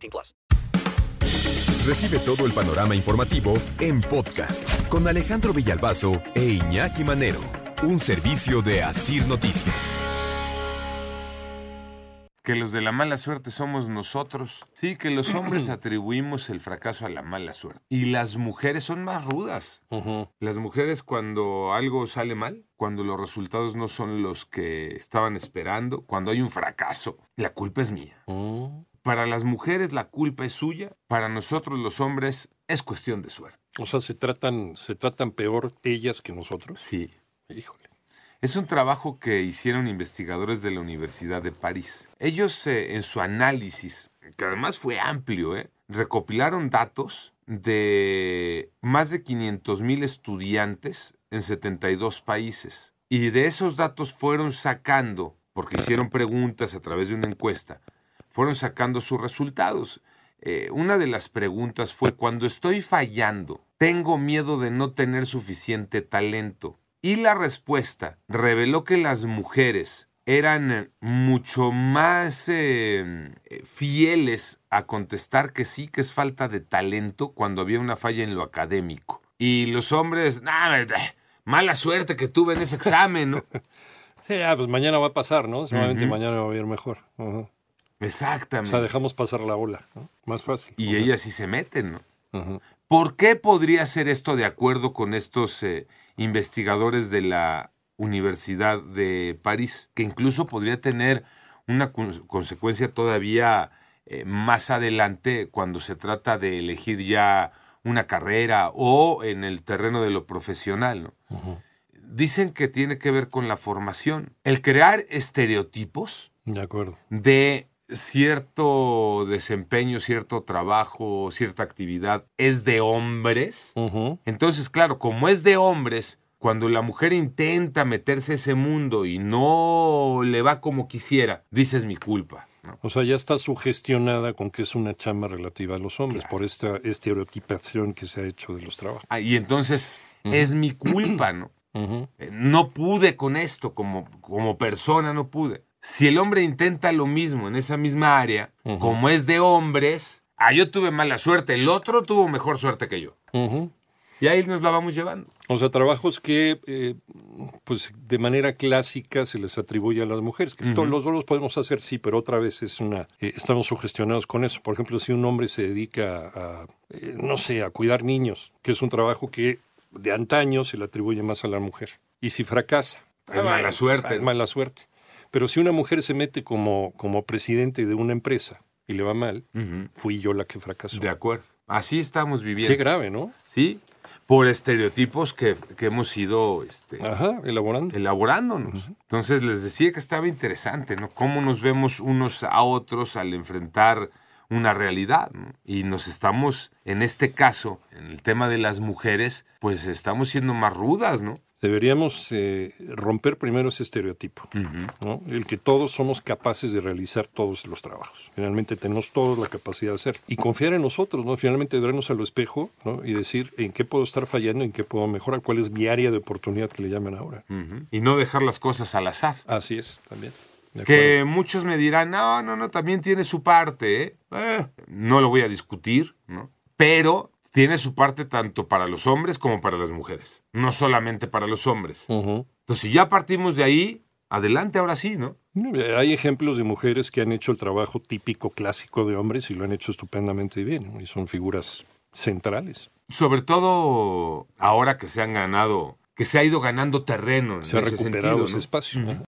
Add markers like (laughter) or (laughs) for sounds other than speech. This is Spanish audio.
18 plus. Recibe todo el panorama informativo en podcast con Alejandro Villalbazo e Iñaki Manero, un servicio de Asir Noticias. Que los de la mala suerte somos nosotros. Sí, que los (clears throat) hombres atribuimos el fracaso a la mala suerte. Y las mujeres son más rudas. Las mujeres cuando algo sale mal, cuando los resultados no son los que estaban esperando, cuando hay un fracaso, la culpa es mía. Para las mujeres la culpa es suya, para nosotros los hombres es cuestión de suerte. O sea, se tratan, se tratan peor ellas que nosotros. Sí. Híjole. Es un trabajo que hicieron investigadores de la Universidad de París. Ellos, eh, en su análisis, que además fue amplio, eh, recopilaron datos de más de 500 mil estudiantes en 72 países. Y de esos datos fueron sacando, porque hicieron preguntas a través de una encuesta, fueron sacando sus resultados. Eh, una de las preguntas fue, cuando estoy fallando, tengo miedo de no tener suficiente talento. Y la respuesta reveló que las mujeres eran eh, mucho más eh, eh, fieles a contestar que sí, que es falta de talento cuando había una falla en lo académico. Y los hombres, "Nah, mala suerte que tuve en ese examen, ¿no? (laughs) Sí, ah, pues mañana va a pasar, ¿no? Seguramente mañana va a ir mejor. O Exactamente. sea, dejamos pasar la ola. ¿no? Más fácil. y ellas sí se meten, ¿no? ¿Por qué podría ser esto de acuerdo con estos eh, investigadores de la Universidad de París? Que incluso podría tener una con- consecuencia todavía eh, más adelante cuando se trata de elegir ya una carrera o en el terreno de lo profesional, ¿no? Dicen que tiene que ver con la formación. El crear estereotipos De acuerdo. de cierto desempeño, cierto trabajo, cierta actividad es de hombres. Entonces, claro, como es de hombres, cuando la mujer intenta meterse a ese mundo y no le va como quisiera, dices mi culpa. ¿no? O sea, ya está sugestionada con que es una chamba relativa a los hombres por esta estereotipación que se ha hecho de los trabajos. Ah, y entonces es mi culpa, ¿no? Eh, No pude con esto, como, como persona no pude. Si el hombre intenta lo mismo en esa misma área, como es de hombres, ah, yo tuve mala suerte, el otro tuvo mejor suerte que yo. Y ahí nos la vamos llevando. O sea, trabajos que, eh, pues, de manera clásica se les atribuye a las mujeres. Que todos los dos los podemos hacer, sí, pero otra vez es una, eh, estamos sugestionados con eso. Por ejemplo, si un hombre se dedica a, eh, no sé, a cuidar niños, que es un trabajo que de antaño se le atribuye más a la mujer. Y si fracasa, Es mala pues, suerte. Es mala suerte. Pero si una mujer se mete como, como presidente de una empresa y le va mal, fui yo la que fracasó. De acuerdo. Así estamos viviendo. Qué grave, ¿no? Sí, por estereotipos que, que hemos ido este, Ajá, elaborando. elaborándonos. Entonces les decía que estaba interesante, ¿no? Cómo nos vemos unos a otros al enfrentar una realidad. ¿no? Y nos estamos, en este caso, en el tema de las mujeres, pues estamos siendo más rudas, ¿no? Deberíamos eh, romper primero ese estereotipo, ¿no? el que todos somos capaces de realizar todos los trabajos. Finalmente tenemos todos la capacidad de hacer y confiar en nosotros, ¿no? Finalmente vernos al espejo ¿no? y decir en qué puedo estar fallando, en qué puedo mejorar, cuál es mi área de oportunidad que le llaman ahora. Y no dejar las cosas al azar. Así es, también. Que muchos me dirán, no, no, no, también tiene su parte, ¿eh? Eh, no lo voy a discutir, ¿no? Pero tiene su parte tanto para los hombres como para las mujeres, no solamente para los hombres. Entonces, si ya partimos de ahí, adelante ahora sí, ¿no? Hay ejemplos de mujeres que han hecho el trabajo típico clásico de hombres y lo han hecho estupendamente bien, y son figuras centrales. Sobre todo ahora que se han ganado, que se ha ido ganando terreno. en Se ha ese recuperado sentido, ese ¿no? espacio.